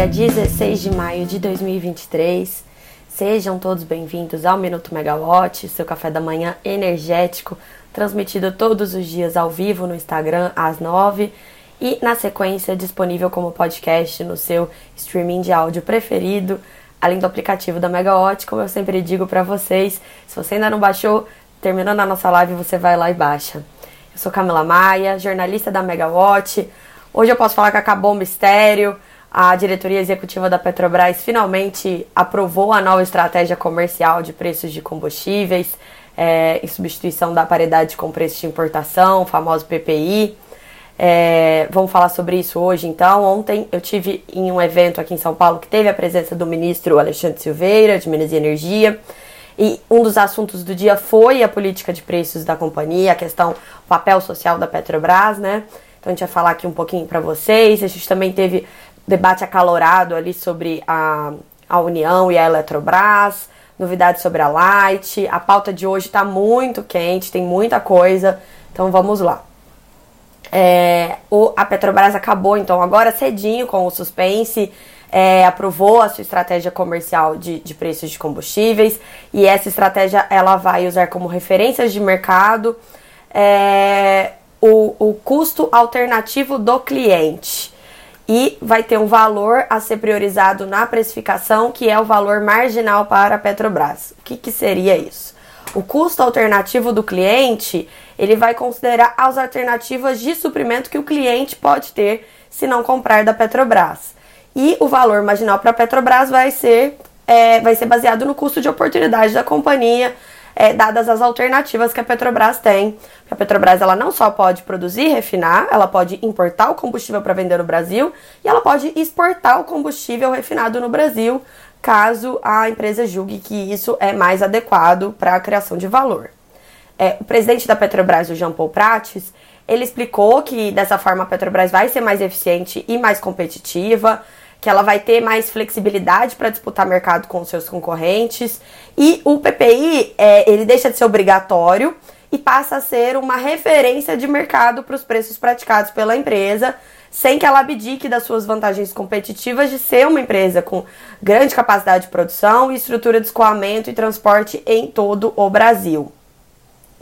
dia 16 de maio de 2023. Sejam todos bem-vindos ao Minuto Megawatt, seu café da manhã energético, transmitido todos os dias ao vivo no Instagram às 9 e na sequência disponível como podcast no seu streaming de áudio preferido, além do aplicativo da Megawatt, como eu sempre digo para vocês. Se você ainda não baixou, terminando a nossa live, você vai lá e baixa. Eu sou Camila Maia, jornalista da Megawatt. Hoje eu posso falar que acabou o mistério a diretoria executiva da Petrobras finalmente aprovou a nova estratégia comercial de preços de combustíveis, é, em substituição da paridade com preço de importação, o famoso PPI. É, vamos falar sobre isso hoje, então. Ontem eu tive em um evento aqui em São Paulo que teve a presença do ministro Alexandre Silveira, de Minas e Energia. E um dos assuntos do dia foi a política de preços da companhia, a questão, o papel social da Petrobras, né? Então a gente vai falar aqui um pouquinho para vocês. A gente também teve debate acalorado ali sobre a, a União e a Eletrobras, novidades sobre a Light. A pauta de hoje está muito quente, tem muita coisa, então vamos lá. É, o, a Petrobras acabou então agora cedinho com o suspense, é, aprovou a sua estratégia comercial de, de preços de combustíveis e essa estratégia ela vai usar como referências de mercado é, o, o custo alternativo do cliente e vai ter um valor a ser priorizado na precificação, que é o valor marginal para a Petrobras. O que, que seria isso? O custo alternativo do cliente, ele vai considerar as alternativas de suprimento que o cliente pode ter se não comprar da Petrobras. E o valor marginal para a Petrobras vai ser, é, vai ser baseado no custo de oportunidade da companhia, é, dadas as alternativas que a Petrobras tem. A Petrobras ela não só pode produzir e refinar, ela pode importar o combustível para vender no Brasil e ela pode exportar o combustível refinado no Brasil, caso a empresa julgue que isso é mais adequado para a criação de valor. É, o presidente da Petrobras, o Jean Paul Prates, ele explicou que dessa forma a Petrobras vai ser mais eficiente e mais competitiva que ela vai ter mais flexibilidade para disputar mercado com seus concorrentes. E o PPI, é, ele deixa de ser obrigatório e passa a ser uma referência de mercado para os preços praticados pela empresa, sem que ela abdique das suas vantagens competitivas de ser uma empresa com grande capacidade de produção e estrutura de escoamento e transporte em todo o Brasil.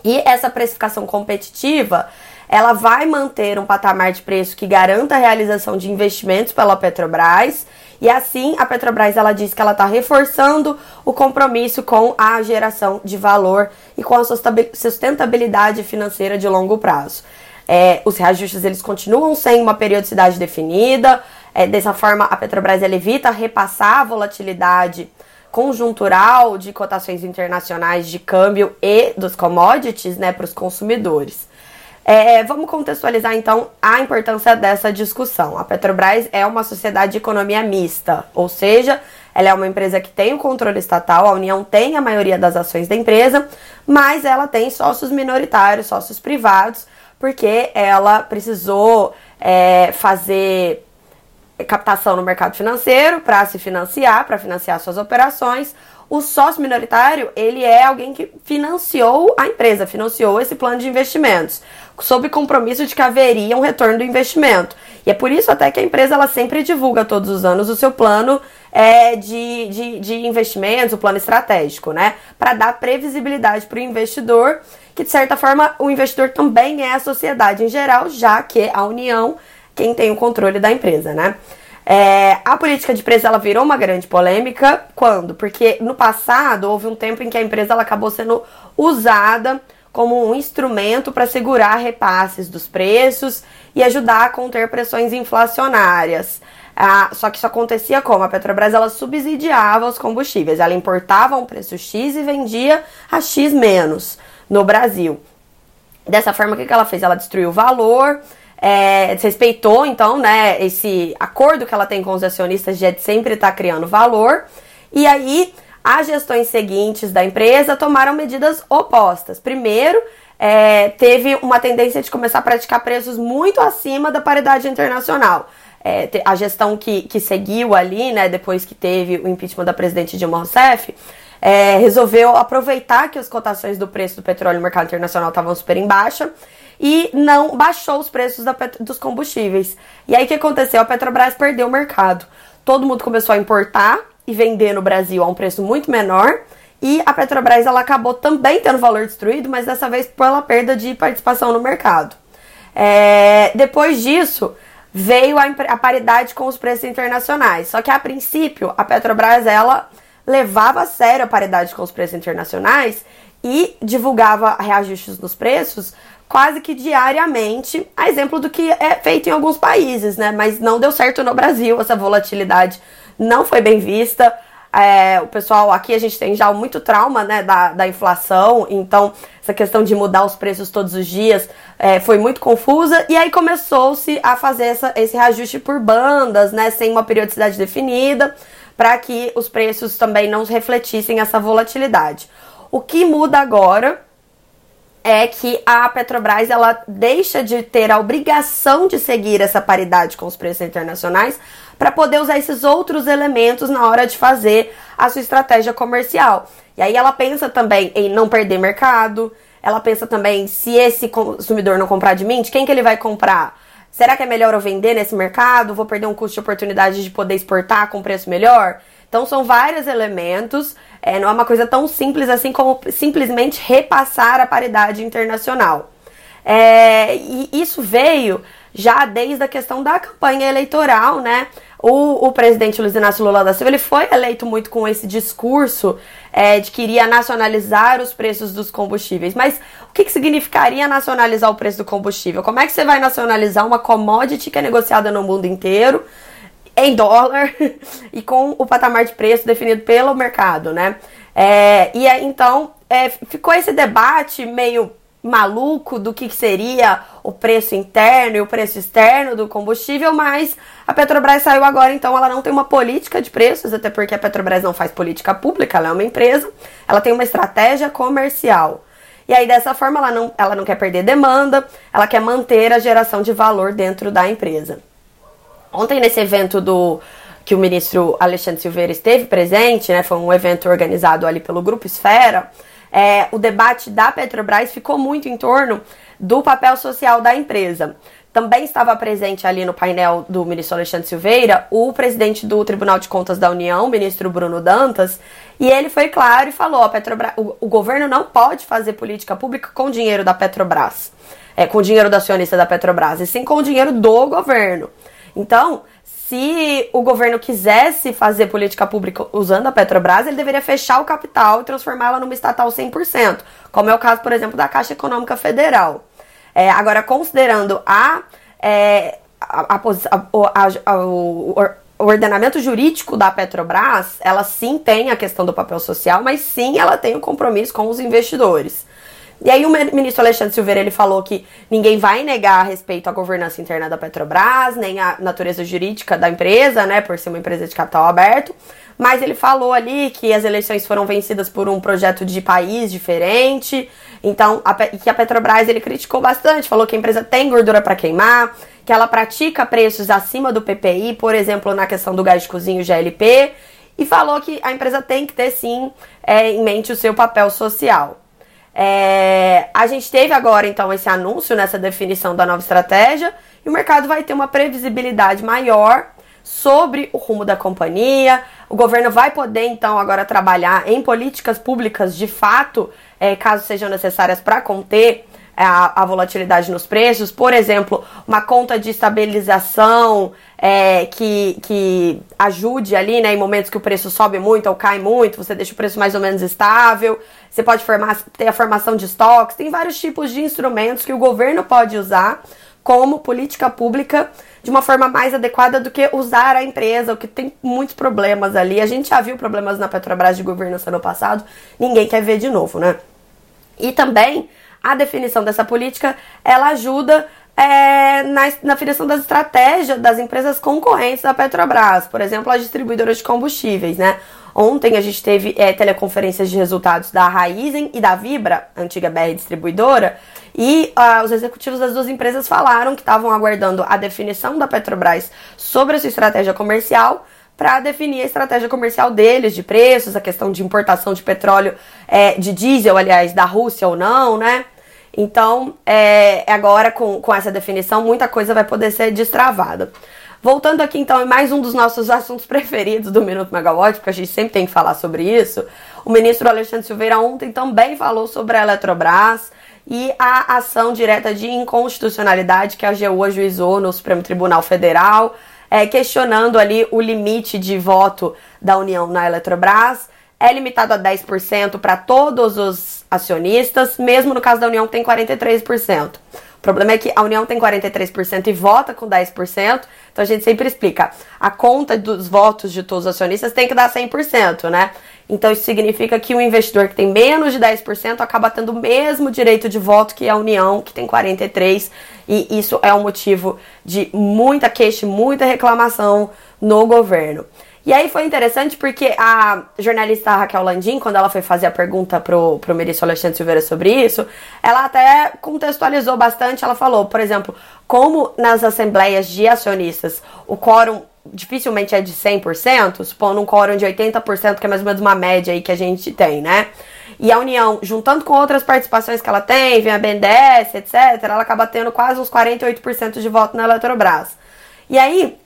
E essa precificação competitiva, ela vai manter um patamar de preço que garanta a realização de investimentos pela Petrobras. E assim, a Petrobras ela diz que ela está reforçando o compromisso com a geração de valor e com a sustentabilidade financeira de longo prazo. É, os reajustes eles continuam sem uma periodicidade definida. É, dessa forma, a Petrobras evita repassar a volatilidade conjuntural de cotações internacionais de câmbio e dos commodities né, para os consumidores. É, vamos contextualizar então a importância dessa discussão. A Petrobras é uma sociedade de economia mista, ou seja, ela é uma empresa que tem o controle estatal, a União tem a maioria das ações da empresa, mas ela tem sócios minoritários, sócios privados, porque ela precisou é, fazer captação no mercado financeiro para se financiar, para financiar suas operações, o sócio minoritário, ele é alguém que financiou a empresa, financiou esse plano de investimentos, sob compromisso de que haveria um retorno do investimento. E é por isso até que a empresa ela sempre divulga todos os anos o seu plano é, de, de, de investimentos, o plano estratégico, né? Para dar previsibilidade para o investidor, que de certa forma o investidor também é a sociedade em geral, já que a União quem tem o controle da empresa, né? É, a política de preço ela virou uma grande polêmica quando? Porque no passado houve um tempo em que a empresa ela acabou sendo usada como um instrumento para segurar repasses dos preços e ajudar a conter pressões inflacionárias. Ah, só que isso acontecia como? A Petrobras ela subsidiava os combustíveis, ela importava um preço X e vendia a X menos no Brasil. Dessa forma, o que ela fez? Ela destruiu o valor, é, respeitou, então, né, esse acordo que ela tem com os acionistas de sempre estar tá criando valor. E aí, as gestões seguintes da empresa tomaram medidas opostas. Primeiro, é, teve uma tendência de começar a praticar preços muito acima da paridade internacional. É, a gestão que, que seguiu ali, né, depois que teve o impeachment da presidente Dilma Rousseff, é, resolveu aproveitar que as cotações do preço do petróleo no mercado internacional estavam super em baixa e não baixou os preços dos combustíveis. E aí o que aconteceu? A Petrobras perdeu o mercado. todo mundo começou a importar e vender no Brasil a um preço muito menor. E a Petrobras ela acabou também tendo valor destruído, mas dessa vez pela perda de participação no mercado. É, depois disso, veio a, a, paridade com os preços internacionais. Só que a princípio, a Petrobras ela levava a sério a paridade com os preços internacionais e divulgava reajustes nos preços quase que diariamente, a exemplo do que é feito em alguns países, né? Mas não deu certo no Brasil, essa volatilidade não foi bem vista. É, o pessoal aqui a gente tem já muito trauma né, da, da inflação, então essa questão de mudar os preços todos os dias é, foi muito confusa e aí começou-se a fazer essa, esse reajuste por bandas, né, sem uma periodicidade definida, para que os preços também não refletissem essa volatilidade. O que muda agora é que a Petrobras ela deixa de ter a obrigação de seguir essa paridade com os preços internacionais para poder usar esses outros elementos na hora de fazer a sua estratégia comercial. E aí ela pensa também em não perder mercado, ela pensa também se esse consumidor não comprar de mim, de quem que ele vai comprar? Será que é melhor eu vender nesse mercado? Vou perder um custo de oportunidade de poder exportar com preço melhor? Então são vários elementos, é, não é uma coisa tão simples assim como simplesmente repassar a paridade internacional. É, e isso veio já desde a questão da campanha eleitoral, né? O, o presidente Luiz Inácio Lula da Silva ele foi eleito muito com esse discurso é, de que iria nacionalizar os preços dos combustíveis. Mas o que, que significaria nacionalizar o preço do combustível? Como é que você vai nacionalizar uma commodity que é negociada no mundo inteiro? Em dólar e com o patamar de preço definido pelo mercado, né? É, e aí, então, é, ficou esse debate meio maluco do que seria o preço interno e o preço externo do combustível, mas a Petrobras saiu agora, então ela não tem uma política de preços, até porque a Petrobras não faz política pública, ela é uma empresa, ela tem uma estratégia comercial. E aí, dessa forma, ela não, ela não quer perder demanda, ela quer manter a geração de valor dentro da empresa. Ontem, nesse evento do que o ministro Alexandre Silveira esteve presente, né, foi um evento organizado ali pelo Grupo Esfera, é, o debate da Petrobras ficou muito em torno do papel social da empresa. Também estava presente ali no painel do ministro Alexandre Silveira o presidente do Tribunal de Contas da União, o ministro Bruno Dantas, e ele foi claro e falou: a Petrobras, o, o governo não pode fazer política pública com dinheiro da Petrobras, é, com dinheiro da acionista da Petrobras, e sim com o dinheiro do governo. Então, se o governo quisesse fazer política pública usando a Petrobras, ele deveria fechar o capital e transformá-la numa estatal 100%, como é o caso, por exemplo, da Caixa Econômica Federal. É, agora, considerando a, é, a, a, a, o, o ordenamento jurídico da Petrobras, ela sim tem a questão do papel social, mas sim ela tem o um compromisso com os investidores. E aí o ministro Alexandre Silveira ele falou que ninguém vai negar a respeito à governança interna da Petrobras, nem a natureza jurídica da empresa, né, por ser uma empresa de capital aberto, mas ele falou ali que as eleições foram vencidas por um projeto de país diferente. Então, a, que a Petrobras ele criticou bastante, falou que a empresa tem gordura para queimar, que ela pratica preços acima do PPI, por exemplo, na questão do gás de cozinha, GLP, e falou que a empresa tem que ter sim é, em mente o seu papel social. É, a gente teve agora, então, esse anúncio nessa definição da nova estratégia e o mercado vai ter uma previsibilidade maior sobre o rumo da companhia. O governo vai poder, então, agora trabalhar em políticas públicas de fato, é, caso sejam necessárias para conter a, a, volatilidade nos preços, por exemplo, uma conta de estabilização é, que, que ajude ali, né, em momentos que o preço sobe muito ou cai muito, você deixa o preço mais ou menos estável, você pode formar, ter a formação de estoques, tem vários tipos de instrumentos que o governo pode usar como política pública de uma forma mais adequada do que usar a empresa, o que tem muitos problemas ali. A gente já viu problemas na Petrobras de governança no passado, ninguém quer ver de novo, né? E também a definição dessa política ela ajuda é, na, na definição das estratégias das empresas concorrentes da Petrobras, por exemplo, as distribuidoras de combustíveis, né? Ontem a gente teve é, teleconferências de resultados da Raizen e da Vibra, antiga BR distribuidora, e uh, os executivos das duas empresas falaram que estavam aguardando a definição da Petrobras sobre a sua estratégia comercial para definir a estratégia comercial deles, de preços, a questão de importação de petróleo, é, de diesel, aliás, da Rússia ou não, né? Então, é, agora com, com essa definição, muita coisa vai poder ser destravada. Voltando aqui então em mais um dos nossos assuntos preferidos do Minuto Megawatt, porque a gente sempre tem que falar sobre isso. O ministro Alexandre Silveira ontem também falou sobre a Eletrobras e a ação direta de inconstitucionalidade que a AGU ajuizou no Supremo Tribunal Federal, é, questionando ali o limite de voto da União na Eletrobras. É limitado a 10% para todos os acionistas, mesmo no caso da União tem 43%. O problema é que a União tem 43% e vota com 10%, então a gente sempre explica. A conta dos votos de todos os acionistas tem que dar 100%, né? Então isso significa que o investidor que tem menos de 10% acaba tendo o mesmo direito de voto que a União, que tem 43%, e isso é um motivo de muita queixa, muita reclamação no governo. E aí foi interessante porque a jornalista Raquel Landim, quando ela foi fazer a pergunta pro, pro Merício Alexandre Silveira sobre isso, ela até contextualizou bastante. Ela falou, por exemplo, como nas assembleias de acionistas o quórum dificilmente é de 100%, supondo um quórum de 80%, que é mais ou menos uma média aí que a gente tem, né? E a União, juntando com outras participações que ela tem, vem a BNDES, etc., ela acaba tendo quase uns 48% de voto na Eletrobras. E aí,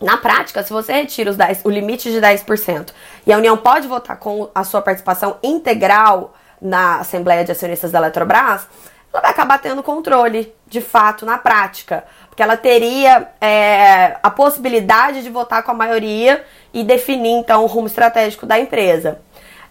na prática, se você retira os 10, o limite de 10% e a União pode votar com a sua participação integral na Assembleia de Acionistas da Eletrobras, ela vai acabar tendo controle, de fato, na prática. Porque ela teria é, a possibilidade de votar com a maioria e definir, então, o rumo estratégico da empresa.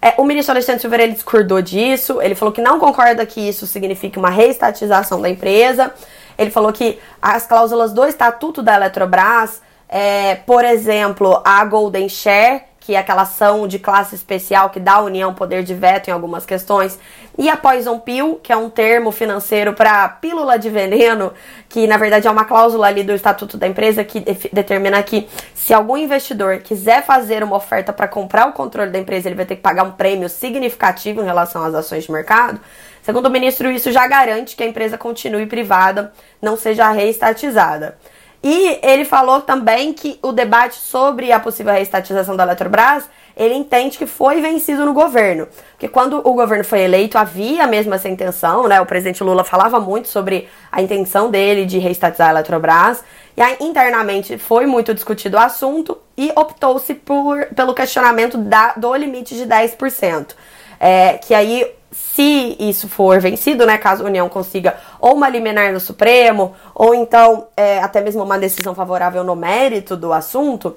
É, o ministro Alexandre Silveira ele discordou disso, ele falou que não concorda que isso signifique uma reestatização da empresa. Ele falou que as cláusulas do Estatuto da Eletrobras é, por exemplo, a Golden Share, que é aquela ação de classe especial que dá à União poder de veto em algumas questões, e a Poison Pill, que é um termo financeiro para pílula de veneno, que na verdade é uma cláusula ali do estatuto da empresa que determina que se algum investidor quiser fazer uma oferta para comprar o controle da empresa, ele vai ter que pagar um prêmio significativo em relação às ações de mercado. Segundo o ministro, isso já garante que a empresa continue privada, não seja reestatizada. E ele falou também que o debate sobre a possível reestatização da Eletrobras, ele entende que foi vencido no governo. Porque quando o governo foi eleito, havia mesmo essa intenção, né? O presidente Lula falava muito sobre a intenção dele de reestatizar a Eletrobras. E aí, internamente, foi muito discutido o assunto e optou-se pelo questionamento da, do limite de 10%. É, que aí se isso for vencido, né, caso a União consiga ou uma liminar no Supremo, ou então é, até mesmo uma decisão favorável no mérito do assunto,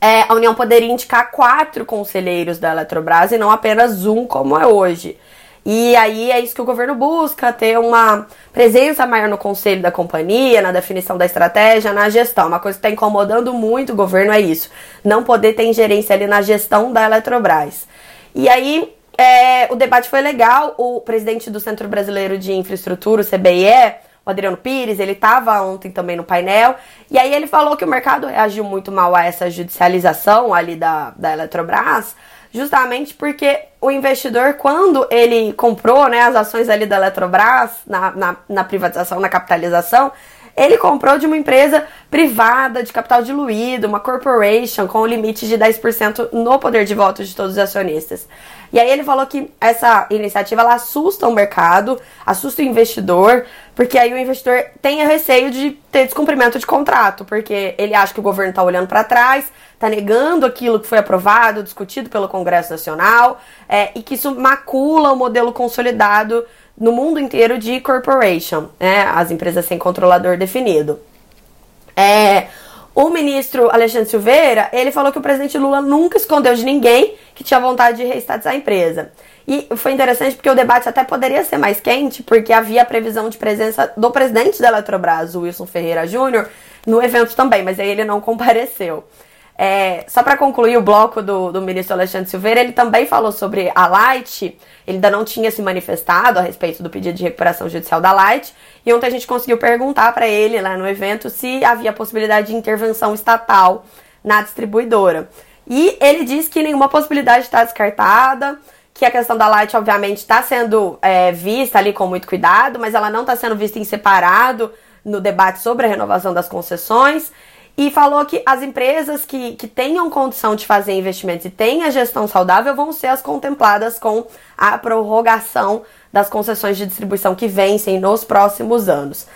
é, a União poderia indicar quatro conselheiros da Eletrobras e não apenas um, como é hoje. E aí é isso que o governo busca, ter uma presença maior no conselho da companhia, na definição da estratégia, na gestão. Uma coisa que está incomodando muito o governo é isso, não poder ter ingerência ali na gestão da Eletrobras. E aí é, o debate foi legal. O presidente do Centro Brasileiro de Infraestrutura, o CBIE, o Adriano Pires, ele estava ontem também no painel. E aí ele falou que o mercado reagiu muito mal a essa judicialização ali da, da Eletrobras, justamente porque o investidor, quando ele comprou né, as ações ali da Eletrobras, na, na, na privatização, na capitalização, ele comprou de uma empresa privada, de capital diluído, uma corporation, com o limite de 10% no poder de voto de todos os acionistas. E aí ele falou que essa iniciativa ela assusta o mercado, assusta o investidor, porque aí o investidor tem receio de ter descumprimento de contrato, porque ele acha que o governo está olhando para trás, está negando aquilo que foi aprovado, discutido pelo Congresso Nacional, é, e que isso macula o modelo consolidado no mundo inteiro de corporation, né, as empresas sem controlador definido. É, o ministro Alexandre Silveira, ele falou que o presidente Lula nunca escondeu de ninguém que tinha vontade de reestatizar a empresa. E foi interessante porque o debate até poderia ser mais quente, porque havia a previsão de presença do presidente da Eletrobras, Wilson Ferreira Júnior, no evento também, mas aí ele não compareceu. É, só para concluir o bloco do, do ministro Alexandre Silveira, ele também falou sobre a Light, ele ainda não tinha se manifestado a respeito do pedido de recuperação judicial da Light, e ontem a gente conseguiu perguntar para ele lá no evento se havia possibilidade de intervenção estatal na distribuidora. E ele disse que nenhuma possibilidade está descartada, que a questão da Light, obviamente, está sendo é, vista ali com muito cuidado, mas ela não está sendo vista em separado no debate sobre a renovação das concessões e falou que as empresas que, que tenham condição de fazer investimentos e tenham gestão saudável vão ser as contempladas com a prorrogação das concessões de distribuição que vencem nos próximos anos.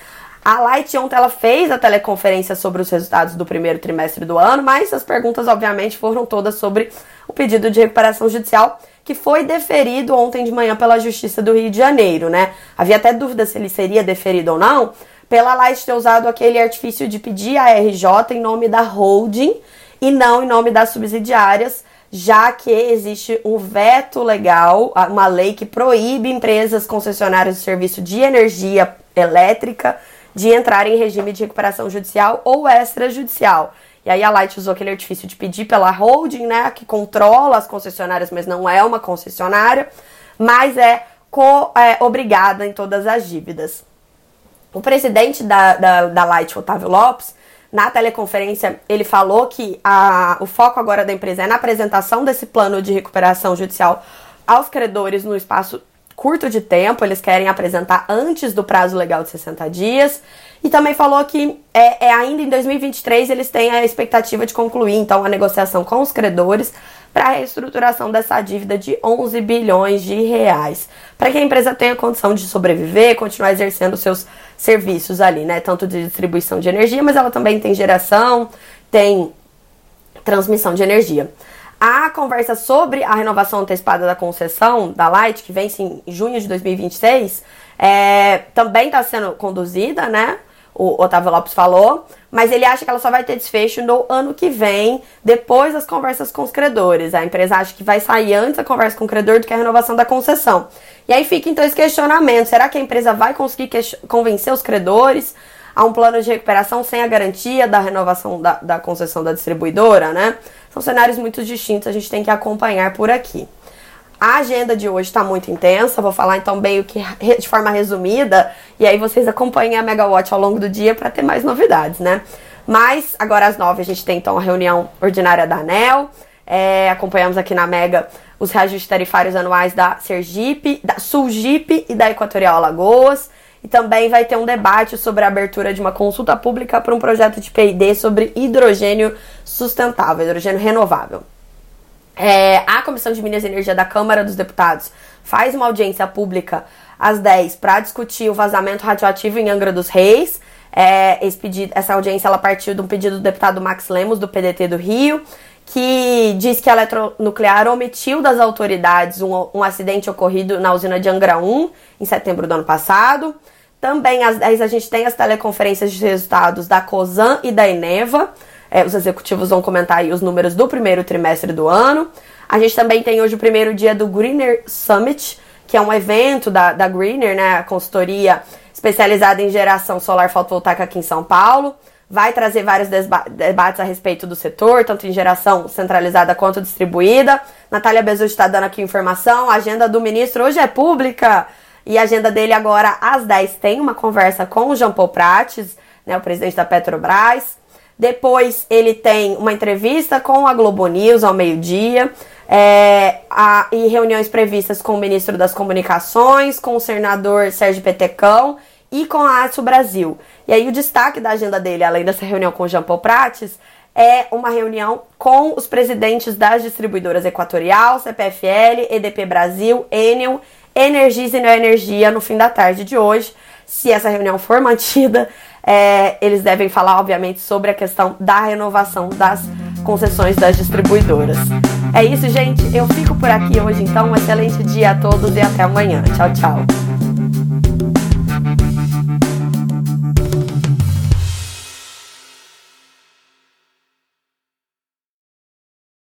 A Light ontem ela fez a teleconferência sobre os resultados do primeiro trimestre do ano, mas as perguntas obviamente foram todas sobre o pedido de recuperação judicial que foi deferido ontem de manhã pela Justiça do Rio de Janeiro, né? Havia até dúvida se ele seria deferido ou não, pela Light ter usado aquele artifício de pedir a RJ em nome da holding e não em nome das subsidiárias, já que existe um veto legal, uma lei que proíbe empresas concessionárias de serviço de energia elétrica de entrar em regime de recuperação judicial ou extrajudicial. E aí a Light usou aquele artifício de pedir pela holding, né, que controla as concessionárias, mas não é uma concessionária, mas é, co, é obrigada em todas as dívidas. O presidente da, da, da Light, Otávio Lopes, na teleconferência, ele falou que a, o foco agora da empresa é na apresentação desse plano de recuperação judicial aos credores no espaço curto de tempo, eles querem apresentar antes do prazo legal de 60 dias. E também falou que é, é, ainda em 2023 eles têm a expectativa de concluir então a negociação com os credores para a reestruturação dessa dívida de 11 bilhões de reais, para que a empresa tenha condição de sobreviver, continuar exercendo seus serviços ali, né, tanto de distribuição de energia, mas ela também tem geração, tem transmissão de energia. A conversa sobre a renovação antecipada da concessão da Light, que vence em junho de 2026, é, também está sendo conduzida, né? O Otávio Lopes falou, mas ele acha que ela só vai ter desfecho no ano que vem, depois das conversas com os credores. A empresa acha que vai sair antes a conversa com o credor do que a renovação da concessão. E aí fica então esse questionamento: será que a empresa vai conseguir convencer os credores a um plano de recuperação sem a garantia da renovação da, da concessão da distribuidora, né? São cenários muito distintos, a gente tem que acompanhar por aqui. A agenda de hoje está muito intensa, vou falar então meio que de forma resumida, e aí vocês acompanhem a Megawatt ao longo do dia para ter mais novidades, né? Mas agora às nove a gente tem então a reunião ordinária da ANEL, é, acompanhamos aqui na Mega os reajustes tarifários anuais da Sergipe, da Sulgipe e da Equatorial Alagoas. E também vai ter um debate sobre a abertura de uma consulta pública para um projeto de P&D sobre hidrogênio sustentável, hidrogênio renovável. É, a Comissão de Minas e Energia da Câmara dos Deputados faz uma audiência pública às 10 para discutir o vazamento radioativo em Angra dos Reis. É, pedido, essa audiência ela partiu de um pedido do deputado Max Lemos, do PDT do Rio, que diz que a eletronuclear omitiu das autoridades um, um acidente ocorrido na usina de Angra 1 em setembro do ano passado. Também às 10 a gente tem as teleconferências de resultados da COSAN e da Eneva. É, os executivos vão comentar aí os números do primeiro trimestre do ano. A gente também tem hoje o primeiro dia do Greener Summit, que é um evento da, da Greener, né, a consultoria especializada em geração solar fotovoltaica aqui em São Paulo. Vai trazer vários debates a respeito do setor, tanto em geração centralizada quanto distribuída. Natália Bezutti está dando aqui informação. A agenda do ministro hoje é pública. E a agenda dele agora, às 10, tem uma conversa com o Jean Paul Prates, né, o presidente da Petrobras. Depois ele tem uma entrevista com a Globo News ao meio-dia. É, a, e reuniões previstas com o ministro das Comunicações, com o senador Sérgio Petecão e com a Aço Brasil. E aí o destaque da agenda dele, além dessa reunião com o Jean Paul Prates, é uma reunião com os presidentes das distribuidoras Equatorial, CPFL, EDP Brasil, Enel Energize Energia no fim da tarde de hoje. Se essa reunião for mantida, é, eles devem falar, obviamente, sobre a questão da renovação das concessões das distribuidoras. É isso, gente. Eu fico por aqui hoje, então. Um excelente dia a todos e até amanhã. Tchau, tchau.